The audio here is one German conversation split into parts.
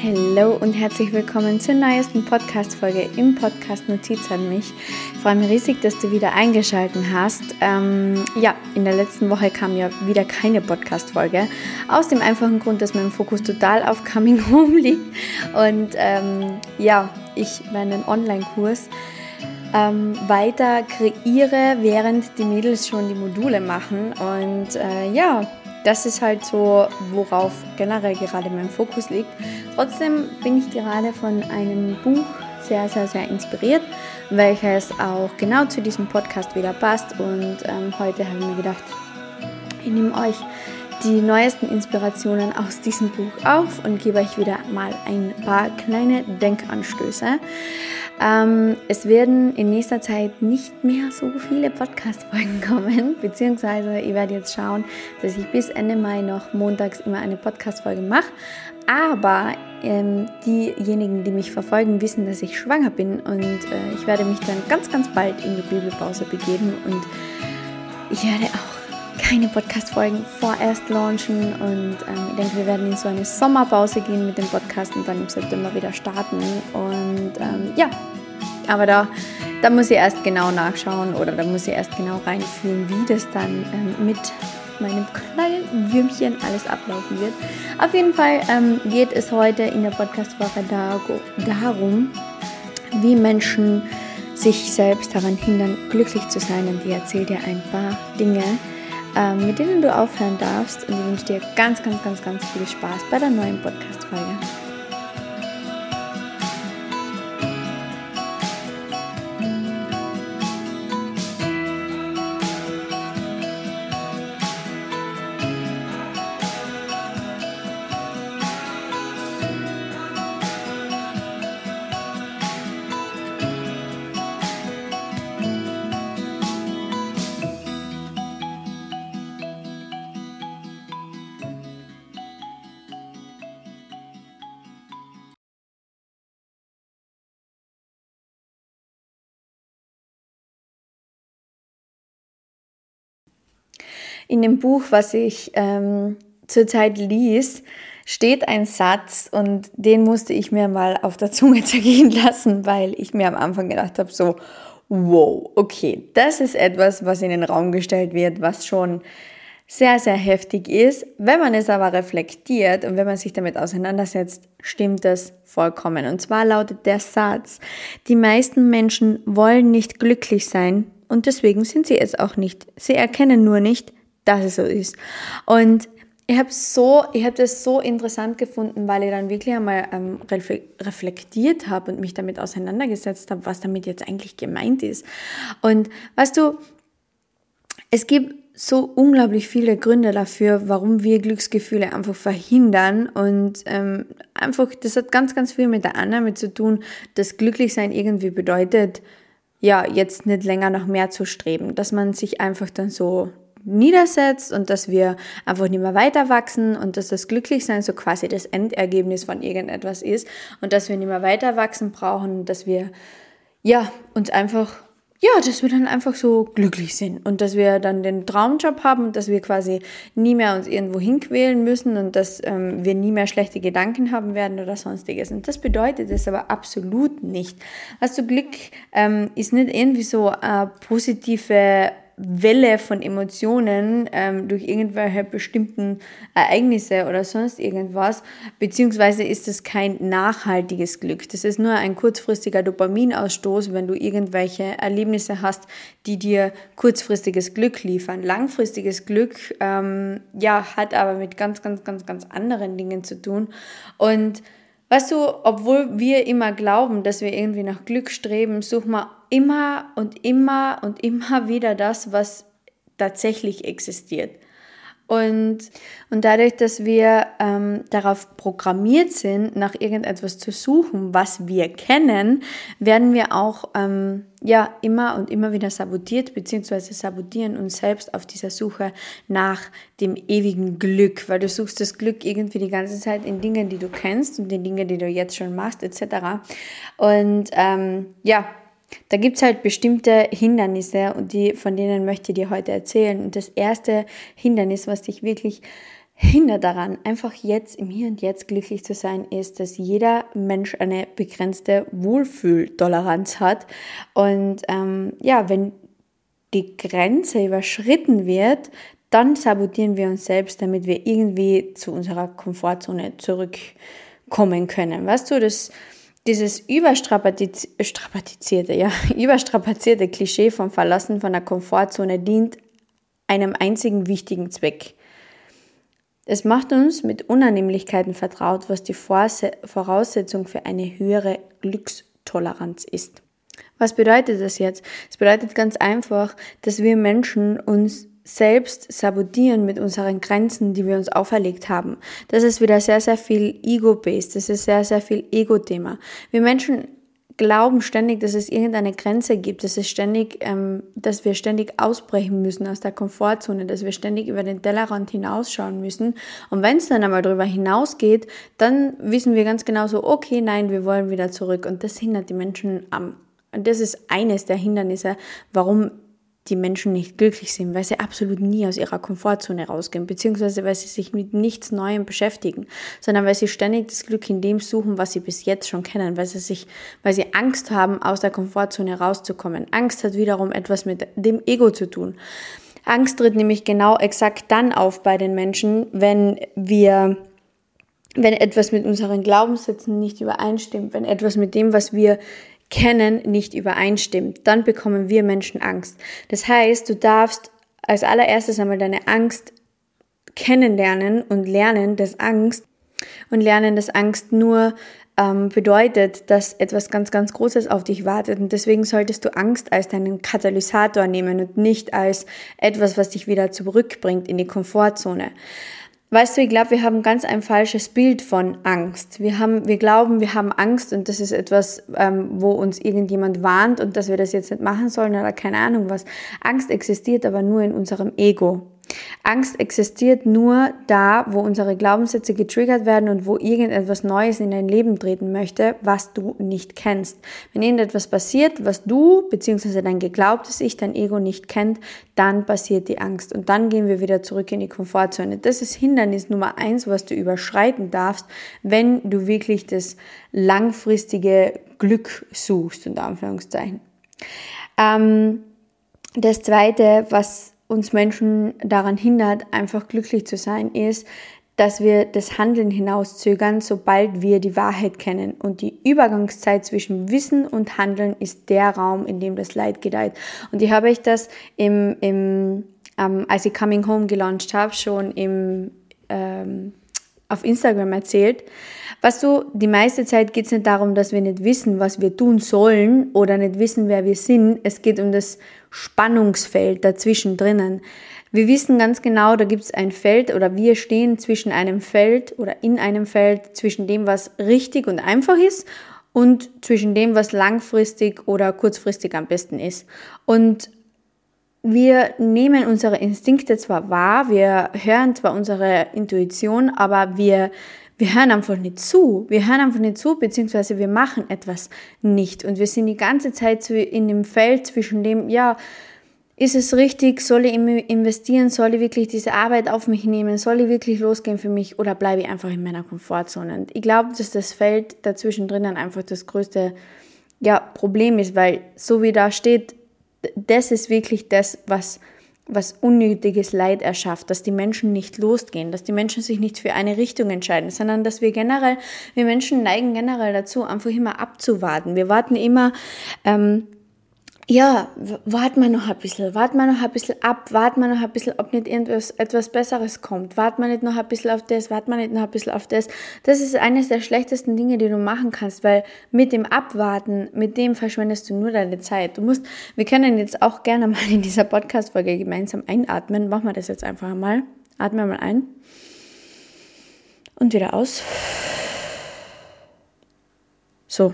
Hallo und herzlich willkommen zur neuesten Podcast-Folge im Podcast Notiz an mich. Ich freue mich riesig, dass du wieder eingeschaltet hast. Ähm, ja, in der letzten Woche kam ja wieder keine Podcast-Folge. Aus dem einfachen Grund, dass mein Fokus total auf Coming Home liegt. Und ähm, ja, ich meinen Online-Kurs ähm, weiter kreiere, während die Mädels schon die Module machen. Und äh, ja, das ist halt so, worauf generell gerade mein Fokus liegt. Trotzdem bin ich gerade von einem Buch sehr, sehr, sehr inspiriert, welches auch genau zu diesem Podcast wieder passt. Und ähm, heute habe ich mir gedacht, ich nehme euch die neuesten Inspirationen aus diesem Buch auf und gebe euch wieder mal ein paar kleine Denkanstöße. Ähm, es werden in nächster Zeit nicht mehr so viele Podcast-Folgen kommen, beziehungsweise ich werde jetzt schauen, dass ich bis Ende Mai noch montags immer eine Podcast-Folge mache. Aber ähm, diejenigen, die mich verfolgen, wissen, dass ich schwanger bin und äh, ich werde mich dann ganz, ganz bald in die Babypause begeben und ich werde auch keine Podcast-Folgen vorerst launchen und ähm, ich denke, wir werden in so eine Sommerpause gehen mit dem Podcast und dann im September wieder starten. Und ähm, ja, aber da, da muss ich erst genau nachschauen oder da muss ich erst genau reinfühlen, wie das dann ähm, mit meinem kleinen Würmchen alles ablaufen wird. Auf jeden Fall ähm, geht es heute in der Podcast-Woche darum, wie Menschen sich selbst daran hindern, glücklich zu sein. Und ich erzähle dir ein paar Dinge, ähm, mit denen du aufhören darfst. Und ich wünsche dir ganz, ganz, ganz, ganz viel Spaß bei der neuen Podcast-Folge. In dem Buch, was ich ähm, zurzeit lies, steht ein Satz und den musste ich mir mal auf der Zunge zergehen lassen, weil ich mir am Anfang gedacht habe, so, wow, okay, das ist etwas, was in den Raum gestellt wird, was schon sehr, sehr heftig ist. Wenn man es aber reflektiert und wenn man sich damit auseinandersetzt, stimmt das vollkommen. Und zwar lautet der Satz, die meisten Menschen wollen nicht glücklich sein und deswegen sind sie es auch nicht. Sie erkennen nur nicht, dass es so ist. Und ich habe so, ich habe das so interessant gefunden, weil ich dann wirklich einmal ähm, reflektiert habe und mich damit auseinandergesetzt habe, was damit jetzt eigentlich gemeint ist. Und weißt du, es gibt so unglaublich viele Gründe dafür, warum wir Glücksgefühle einfach verhindern. Und ähm, einfach, das hat ganz, ganz viel mit der Annahme zu tun, dass Glücklichsein irgendwie bedeutet, ja, jetzt nicht länger noch mehr zu streben. Dass man sich einfach dann so niedersetzt und dass wir einfach nicht mehr weiter wachsen und dass das Glücklichsein so quasi das Endergebnis von irgendetwas ist und dass wir nicht mehr weiter wachsen brauchen, dass wir ja uns einfach ja, dass wir dann einfach so glücklich sind und dass wir dann den Traumjob haben und dass wir quasi nie mehr uns irgendwo hinquälen müssen und dass ähm, wir nie mehr schlechte Gedanken haben werden oder sonstiges. Und das bedeutet es aber absolut nicht. Also Glück ähm, ist nicht irgendwie so eine positive Welle von Emotionen ähm, durch irgendwelche bestimmten Ereignisse oder sonst irgendwas, beziehungsweise ist es kein nachhaltiges Glück. Das ist nur ein kurzfristiger Dopaminausstoß, wenn du irgendwelche Erlebnisse hast, die dir kurzfristiges Glück liefern. Langfristiges Glück, ähm, ja, hat aber mit ganz, ganz, ganz, ganz anderen Dingen zu tun und Weißt du, obwohl wir immer glauben, dass wir irgendwie nach Glück streben, suchen wir immer und immer und immer wieder das, was tatsächlich existiert. Und, und dadurch, dass wir ähm, darauf programmiert sind, nach irgendetwas zu suchen, was wir kennen, werden wir auch ähm, ja immer und immer wieder sabotiert, beziehungsweise sabotieren uns selbst auf dieser Suche nach dem ewigen Glück, weil du suchst das Glück irgendwie die ganze Zeit in Dingen, die du kennst und in Dingen, die du jetzt schon machst, etc. Und ähm, ja, da gibt es halt bestimmte Hindernisse und die, von denen möchte ich dir heute erzählen. Und das erste Hindernis, was dich wirklich hindert daran, einfach jetzt im Hier und Jetzt glücklich zu sein, ist, dass jeder Mensch eine begrenzte Wohlfühltoleranz hat. Und ähm, ja, wenn die Grenze überschritten wird, dann sabotieren wir uns selbst, damit wir irgendwie zu unserer Komfortzone zurückkommen können. Weißt du, das, dieses überstrapazierte, ja, überstrapazierte Klischee vom Verlassen von der Komfortzone dient einem einzigen wichtigen Zweck. Es macht uns mit Unannehmlichkeiten vertraut, was die Voraussetzung für eine höhere Glückstoleranz ist. Was bedeutet das jetzt? Es bedeutet ganz einfach, dass wir Menschen uns selbst sabotieren mit unseren Grenzen, die wir uns auferlegt haben. Das ist wieder sehr, sehr viel Ego-based. Das ist sehr, sehr viel Ego-Thema. Wir Menschen glauben ständig, dass es irgendeine Grenze gibt, dass es ständig, ähm, dass wir ständig ausbrechen müssen aus der Komfortzone, dass wir ständig über den Tellerrand hinausschauen müssen. Und wenn es dann einmal darüber hinausgeht, dann wissen wir ganz genau so, okay, nein, wir wollen wieder zurück. Und das hindert die Menschen am. Und das ist eines der Hindernisse, warum die Menschen nicht glücklich sind, weil sie absolut nie aus ihrer Komfortzone rausgehen, beziehungsweise weil sie sich mit nichts Neuem beschäftigen, sondern weil sie ständig das Glück in dem suchen, was sie bis jetzt schon kennen, weil sie sich, weil sie Angst haben, aus der Komfortzone rauszukommen. Angst hat wiederum etwas mit dem Ego zu tun. Angst tritt nämlich genau exakt dann auf bei den Menschen, wenn wir wenn etwas mit unseren Glaubenssätzen nicht übereinstimmt, wenn etwas mit dem, was wir kennen, nicht übereinstimmt, dann bekommen wir Menschen Angst. Das heißt, du darfst als allererstes einmal deine Angst kennenlernen und lernen, dass Angst und lernen, dass Angst nur ähm, bedeutet, dass etwas ganz, ganz Großes auf dich wartet. Und deswegen solltest du Angst als deinen Katalysator nehmen und nicht als etwas, was dich wieder zurückbringt in die Komfortzone. Weißt du, ich glaube, wir haben ganz ein falsches Bild von Angst. Wir, haben, wir glauben, wir haben Angst und das ist etwas, ähm, wo uns irgendjemand warnt und dass wir das jetzt nicht machen sollen oder keine Ahnung was. Angst existiert aber nur in unserem Ego. Angst existiert nur da, wo unsere Glaubenssätze getriggert werden und wo irgendetwas Neues in dein Leben treten möchte, was du nicht kennst. Wenn irgendetwas passiert, was du bzw. dein geglaubtes Ich, dein Ego nicht kennt, dann passiert die Angst und dann gehen wir wieder zurück in die Komfortzone. Das ist Hindernis Nummer eins, was du überschreiten darfst, wenn du wirklich das langfristige Glück suchst, unter Anführungszeichen. Ähm, das zweite, was uns Menschen daran hindert, einfach glücklich zu sein, ist, dass wir das Handeln hinauszögern, sobald wir die Wahrheit kennen. Und die Übergangszeit zwischen Wissen und Handeln ist der Raum, in dem das Leid gedeiht. Und ich habe ich das im, im ähm, als ich Coming Home gelauncht habe, schon im, ähm, auf Instagram erzählt. Weißt du, die meiste Zeit geht es nicht darum, dass wir nicht wissen, was wir tun sollen oder nicht wissen, wer wir sind. Es geht um das Spannungsfeld dazwischen drinnen. Wir wissen ganz genau, da gibt es ein Feld oder wir stehen zwischen einem Feld oder in einem Feld zwischen dem, was richtig und einfach ist und zwischen dem, was langfristig oder kurzfristig am besten ist. Und wir nehmen unsere Instinkte zwar wahr, wir hören zwar unsere Intuition, aber wir wir hören einfach nicht zu. Wir hören einfach nicht zu, beziehungsweise wir machen etwas nicht. Und wir sind die ganze Zeit in dem Feld zwischen dem, ja, ist es richtig, soll ich investieren, soll ich wirklich diese Arbeit auf mich nehmen, soll ich wirklich losgehen für mich oder bleibe ich einfach in meiner Komfortzone? Und ich glaube, dass das Feld dazwischen drinnen einfach das größte ja, Problem ist, weil so wie da steht, das ist wirklich das, was was unnötiges Leid erschafft, dass die Menschen nicht losgehen, dass die Menschen sich nicht für eine Richtung entscheiden, sondern dass wir generell, wir Menschen neigen generell dazu, einfach immer abzuwarten. Wir warten immer, ähm, ja, warten wir noch ein bisschen, warten wir noch ein bisschen ab, warten wir noch ein bisschen, ob nicht irgendwas etwas Besseres kommt, warten wir nicht noch ein bisschen auf das, warten wir nicht noch ein bisschen auf das. Das ist eines der schlechtesten Dinge, die du machen kannst, weil mit dem Abwarten, mit dem verschwendest du nur deine Zeit. Du musst, wir können jetzt auch gerne mal in dieser Podcast-Folge gemeinsam einatmen. Machen wir das jetzt einfach mal. Atmen wir mal ein. Und wieder aus. So.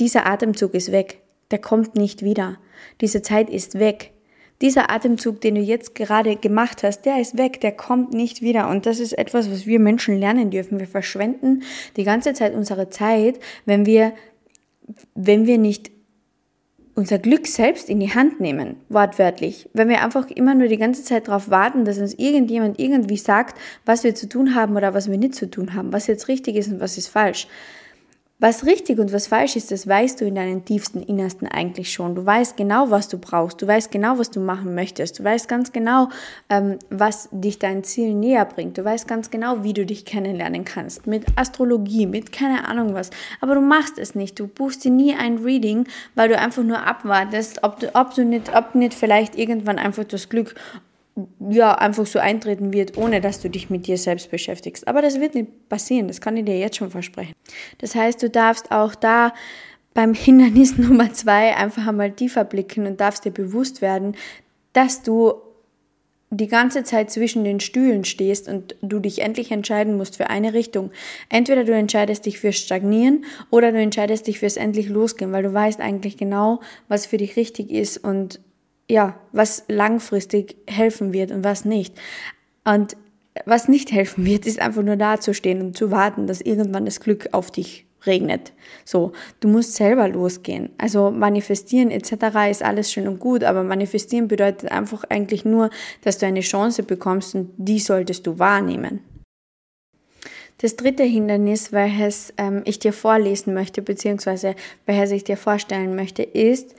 Dieser Atemzug ist weg der kommt nicht wieder. Diese Zeit ist weg. Dieser Atemzug, den du jetzt gerade gemacht hast, der ist weg, der kommt nicht wieder. Und das ist etwas, was wir Menschen lernen dürfen. Wir verschwenden die ganze Zeit unsere Zeit, wenn wir, wenn wir nicht unser Glück selbst in die Hand nehmen, wortwörtlich. Wenn wir einfach immer nur die ganze Zeit darauf warten, dass uns irgendjemand irgendwie sagt, was wir zu tun haben oder was wir nicht zu tun haben, was jetzt richtig ist und was ist falsch. Was richtig und was falsch ist, das weißt du in deinen tiefsten Innersten eigentlich schon. Du weißt genau, was du brauchst. Du weißt genau, was du machen möchtest. Du weißt ganz genau, ähm, was dich dein Ziel näher bringt. Du weißt ganz genau, wie du dich kennenlernen kannst. Mit Astrologie, mit keine Ahnung was. Aber du machst es nicht. Du buchst dir nie ein Reading, weil du einfach nur abwartest, ob du, ob du nicht, ob nicht vielleicht irgendwann einfach das Glück ja, einfach so eintreten wird, ohne dass du dich mit dir selbst beschäftigst. Aber das wird nicht passieren, das kann ich dir jetzt schon versprechen. Das heißt, du darfst auch da beim Hindernis Nummer zwei einfach einmal tiefer blicken und darfst dir bewusst werden, dass du die ganze Zeit zwischen den Stühlen stehst und du dich endlich entscheiden musst für eine Richtung. Entweder du entscheidest dich fürs Stagnieren oder du entscheidest dich fürs endlich losgehen, weil du weißt eigentlich genau, was für dich richtig ist und ja, was langfristig helfen wird und was nicht. Und was nicht helfen wird, ist einfach nur dazustehen und zu warten, dass irgendwann das Glück auf dich regnet. So, du musst selber losgehen. Also manifestieren etc. ist alles schön und gut, aber manifestieren bedeutet einfach eigentlich nur, dass du eine Chance bekommst und die solltest du wahrnehmen. Das dritte Hindernis, welches ähm, ich dir vorlesen möchte, beziehungsweise welches ich dir vorstellen möchte, ist,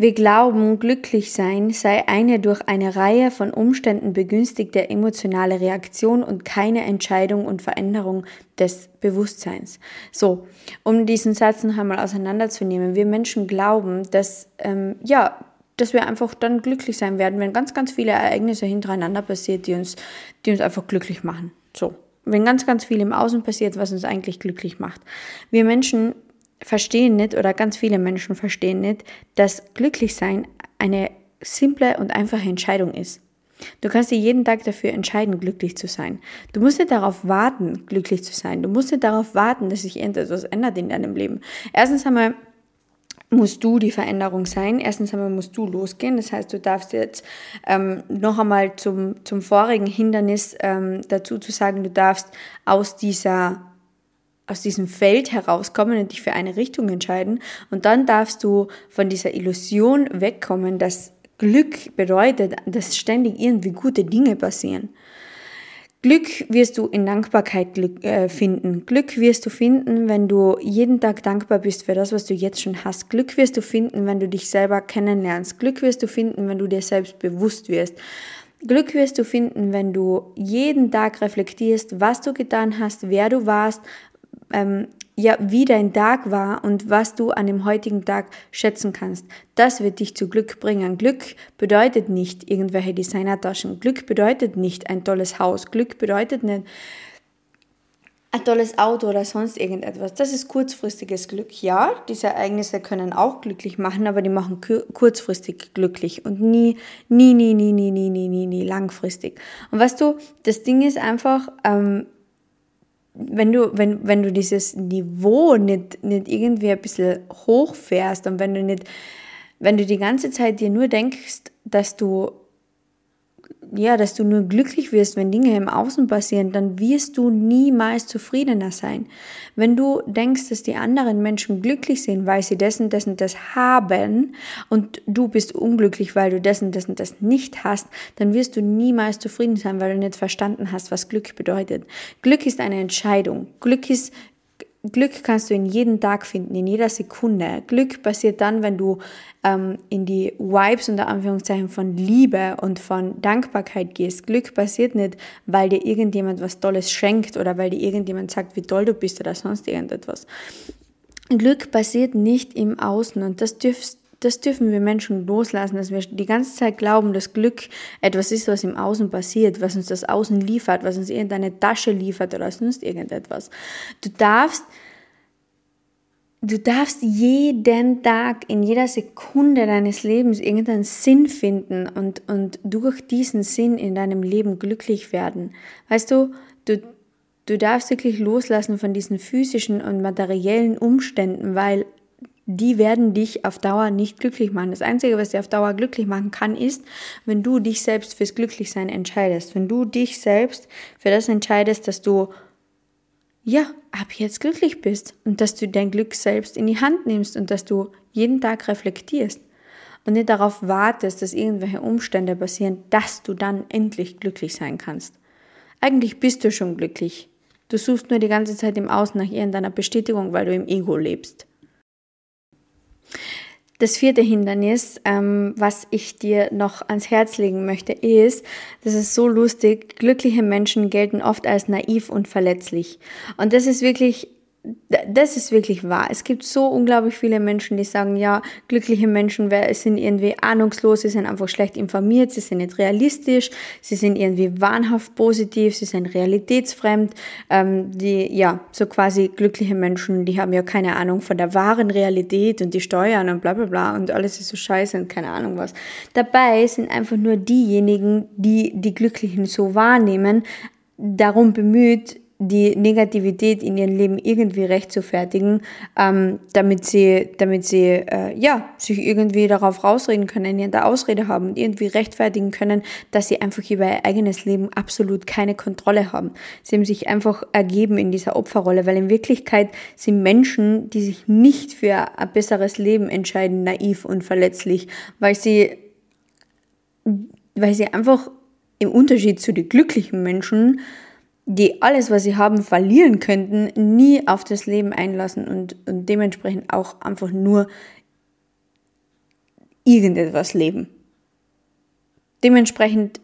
wir glauben, glücklich sein sei eine durch eine Reihe von Umständen begünstigte emotionale Reaktion und keine Entscheidung und Veränderung des Bewusstseins. So, um diesen Satz noch einmal auseinanderzunehmen. Wir Menschen glauben, dass, ähm, ja, dass wir einfach dann glücklich sein werden, wenn ganz, ganz viele Ereignisse hintereinander passiert, die uns, die uns einfach glücklich machen. So. Wenn ganz, ganz viel im Außen passiert, was uns eigentlich glücklich macht. Wir Menschen verstehen nicht oder ganz viele Menschen verstehen nicht, dass glücklich sein eine simple und einfache Entscheidung ist. Du kannst dir jeden Tag dafür entscheiden, glücklich zu sein. Du musst nicht darauf warten, glücklich zu sein. Du musst nicht darauf warten, dass sich etwas ändert in deinem Leben. Erstens einmal musst du die Veränderung sein. Erstens einmal musst du losgehen. Das heißt, du darfst jetzt ähm, noch einmal zum, zum vorigen Hindernis ähm, dazu zu sagen, du darfst aus dieser aus diesem Feld herauskommen und dich für eine Richtung entscheiden. Und dann darfst du von dieser Illusion wegkommen, dass Glück bedeutet, dass ständig irgendwie gute Dinge passieren. Glück wirst du in Dankbarkeit äh, finden. Glück wirst du finden, wenn du jeden Tag dankbar bist für das, was du jetzt schon hast. Glück wirst du finden, wenn du dich selber kennenlernst. Glück wirst du finden, wenn du dir selbst bewusst wirst. Glück wirst du finden, wenn du jeden Tag reflektierst, was du getan hast, wer du warst, ähm, ja, wie dein Tag war und was du an dem heutigen Tag schätzen kannst. Das wird dich zu Glück bringen. Glück bedeutet nicht irgendwelche Designertaschen. Glück bedeutet nicht ein tolles Haus. Glück bedeutet nicht ein tolles Auto oder sonst irgendetwas. Das ist kurzfristiges Glück. Ja, diese Ereignisse können auch glücklich machen, aber die machen kurzfristig glücklich und nie, nie, nie, nie, nie, nie, nie, nie, nie langfristig. Und weißt du, das Ding ist einfach, ähm, wenn du, wenn, wenn du dieses Niveau nicht, nicht irgendwie ein bisschen hochfährst und wenn du nicht, wenn du die ganze Zeit dir nur denkst, dass du ja, dass du nur glücklich wirst, wenn Dinge im Außen passieren, dann wirst du niemals zufriedener sein. Wenn du denkst, dass die anderen Menschen glücklich sind, weil sie dessen, dessen, das haben und du bist unglücklich, weil du dessen, dessen, das nicht hast, dann wirst du niemals zufrieden sein, weil du nicht verstanden hast, was Glück bedeutet. Glück ist eine Entscheidung. Glück ist Glück kannst du in jedem Tag finden, in jeder Sekunde. Glück passiert dann, wenn du ähm, in die Vibes unter Anführungszeichen von Liebe und von Dankbarkeit gehst. Glück passiert nicht, weil dir irgendjemand was Tolles schenkt oder weil dir irgendjemand sagt, wie toll du bist oder sonst irgendetwas. Glück passiert nicht im Außen und das dürfst das dürfen wir Menschen loslassen, dass wir die ganze Zeit glauben, dass Glück etwas ist, was im Außen passiert, was uns das Außen liefert, was uns irgendeine Tasche liefert oder sonst irgendetwas. Du darfst, du darfst jeden Tag, in jeder Sekunde deines Lebens irgendeinen Sinn finden und, und durch diesen Sinn in deinem Leben glücklich werden. Weißt du, du, du darfst wirklich loslassen von diesen physischen und materiellen Umständen, weil die werden dich auf Dauer nicht glücklich machen. Das Einzige, was dir auf Dauer glücklich machen kann, ist, wenn du dich selbst fürs Glücklichsein entscheidest. Wenn du dich selbst für das entscheidest, dass du ja, ab jetzt glücklich bist und dass du dein Glück selbst in die Hand nimmst und dass du jeden Tag reflektierst und nicht darauf wartest, dass irgendwelche Umstände passieren, dass du dann endlich glücklich sein kannst. Eigentlich bist du schon glücklich. Du suchst nur die ganze Zeit im Außen nach irgendeiner Bestätigung, weil du im Ego lebst. Das vierte Hindernis, ähm, was ich dir noch ans Herz legen möchte, ist, das ist so lustig, glückliche Menschen gelten oft als naiv und verletzlich. Und das ist wirklich das ist wirklich wahr. Es gibt so unglaublich viele Menschen, die sagen, ja, glückliche Menschen sind irgendwie ahnungslos, sie sind einfach schlecht informiert, sie sind nicht realistisch, sie sind irgendwie wahnhaft positiv, sie sind realitätsfremd. Ähm, die, ja, so quasi glückliche Menschen, die haben ja keine Ahnung von der wahren Realität und die Steuern und bla bla bla und alles ist so scheiße und keine Ahnung was. Dabei sind einfach nur diejenigen, die die Glücklichen so wahrnehmen, darum bemüht, die Negativität in ihrem Leben irgendwie rechtfertigen, ähm, damit sie, damit sie äh, ja, sich irgendwie darauf rausreden können, ihre Ausrede haben und irgendwie rechtfertigen können, dass sie einfach über ihr eigenes Leben absolut keine Kontrolle haben. Sie haben sich einfach ergeben in dieser Opferrolle, weil in Wirklichkeit sind Menschen, die sich nicht für ein besseres Leben entscheiden, naiv und verletzlich, weil sie, weil sie einfach im Unterschied zu den glücklichen Menschen die alles, was sie haben, verlieren könnten, nie auf das Leben einlassen und, und dementsprechend auch einfach nur irgendetwas leben. Dementsprechend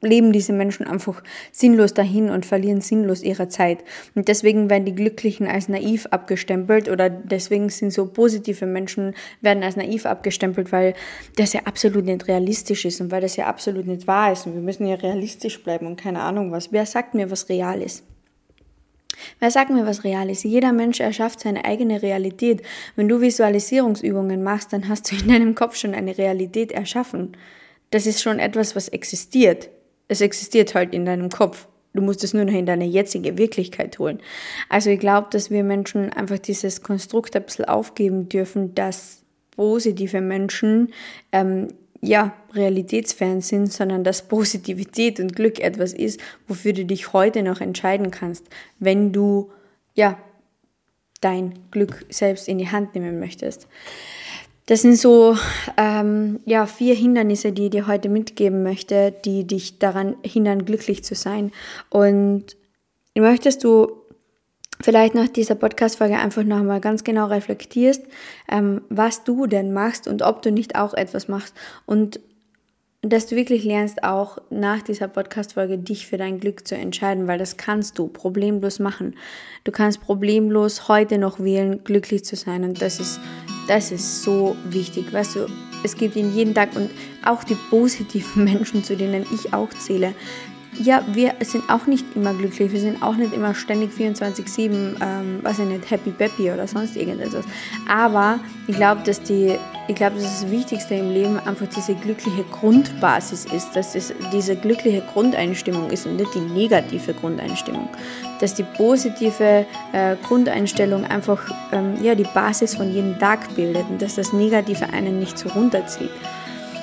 leben diese Menschen einfach sinnlos dahin und verlieren sinnlos ihre Zeit. Und deswegen werden die Glücklichen als naiv abgestempelt oder deswegen sind so positive Menschen werden als naiv abgestempelt, weil das ja absolut nicht realistisch ist und weil das ja absolut nicht wahr ist. Und wir müssen ja realistisch bleiben und keine Ahnung was. Wer sagt mir, was real ist? Wer sagt mir, was real ist? Jeder Mensch erschafft seine eigene Realität. Wenn du Visualisierungsübungen machst, dann hast du in deinem Kopf schon eine Realität erschaffen. Das ist schon etwas, was existiert. Es existiert halt in deinem Kopf. Du musst es nur noch in deine jetzige Wirklichkeit holen. Also ich glaube, dass wir Menschen einfach dieses Konstrukt ein bisschen aufgeben dürfen, dass positive Menschen ähm, ja, realitätsfern sind, sondern dass Positivität und Glück etwas ist, wofür du dich heute noch entscheiden kannst, wenn du ja dein Glück selbst in die Hand nehmen möchtest. Das sind so ähm, ja, vier Hindernisse, die ich dir heute mitgeben möchte, die dich daran hindern, glücklich zu sein. Und möchtest du vielleicht nach dieser Podcast-Folge einfach nochmal ganz genau reflektierst, ähm, was du denn machst und ob du nicht auch etwas machst und dass du wirklich lernst, auch nach dieser Podcast-Folge dich für dein Glück zu entscheiden, weil das kannst du problemlos machen. Du kannst problemlos heute noch wählen, glücklich zu sein und das ist das ist so wichtig. Weißt du, es gibt in jedem Tag und auch die positiven Menschen, zu denen ich auch zähle. Ja, wir sind auch nicht immer glücklich, wir sind auch nicht immer ständig 24-7, ähm, weiß ich nicht, happy peppy oder sonst irgendetwas. Aber ich glaube, dass die ich glaube, dass das Wichtigste im Leben einfach diese glückliche Grundbasis ist, dass es diese glückliche Grundeinstimmung ist und nicht die negative Grundeinstimmung. Dass die positive äh, Grundeinstellung einfach ähm, ja, die Basis von jedem Tag bildet und dass das Negative einen nicht so runterzieht.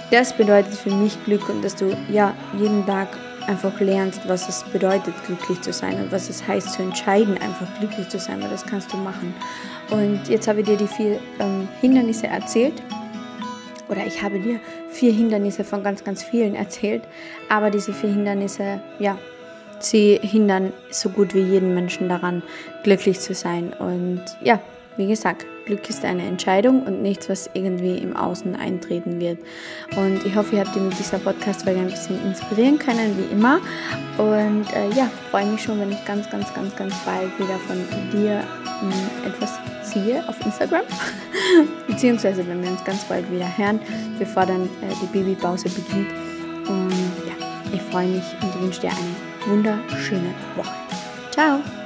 Das bedeutet für mich Glück und dass du ja jeden Tag einfach lernst, was es bedeutet, glücklich zu sein und was es heißt, zu entscheiden, einfach glücklich zu sein, weil das kannst du machen. Und jetzt habe ich dir die vier ähm, Hindernisse erzählt. Oder ich habe dir vier Hindernisse von ganz, ganz vielen erzählt. Aber diese vier Hindernisse, ja, sie hindern so gut wie jeden Menschen daran, glücklich zu sein. Und ja, wie gesagt, Glück ist eine Entscheidung und nichts, was irgendwie im Außen eintreten wird. Und ich hoffe, ihr habt mit dieser Podcast-Folge ein bisschen inspirieren können, wie immer. Und äh, ja, freue mich schon, wenn ich ganz, ganz, ganz, ganz bald wieder von dir äh, etwas ziehe auf Instagram. Beziehungsweise, wenn wir uns ganz bald wieder hören, bevor dann äh, die Babypause beginnt. Und ja, ich freue mich und wünsche dir eine wunderschöne Woche. Ciao!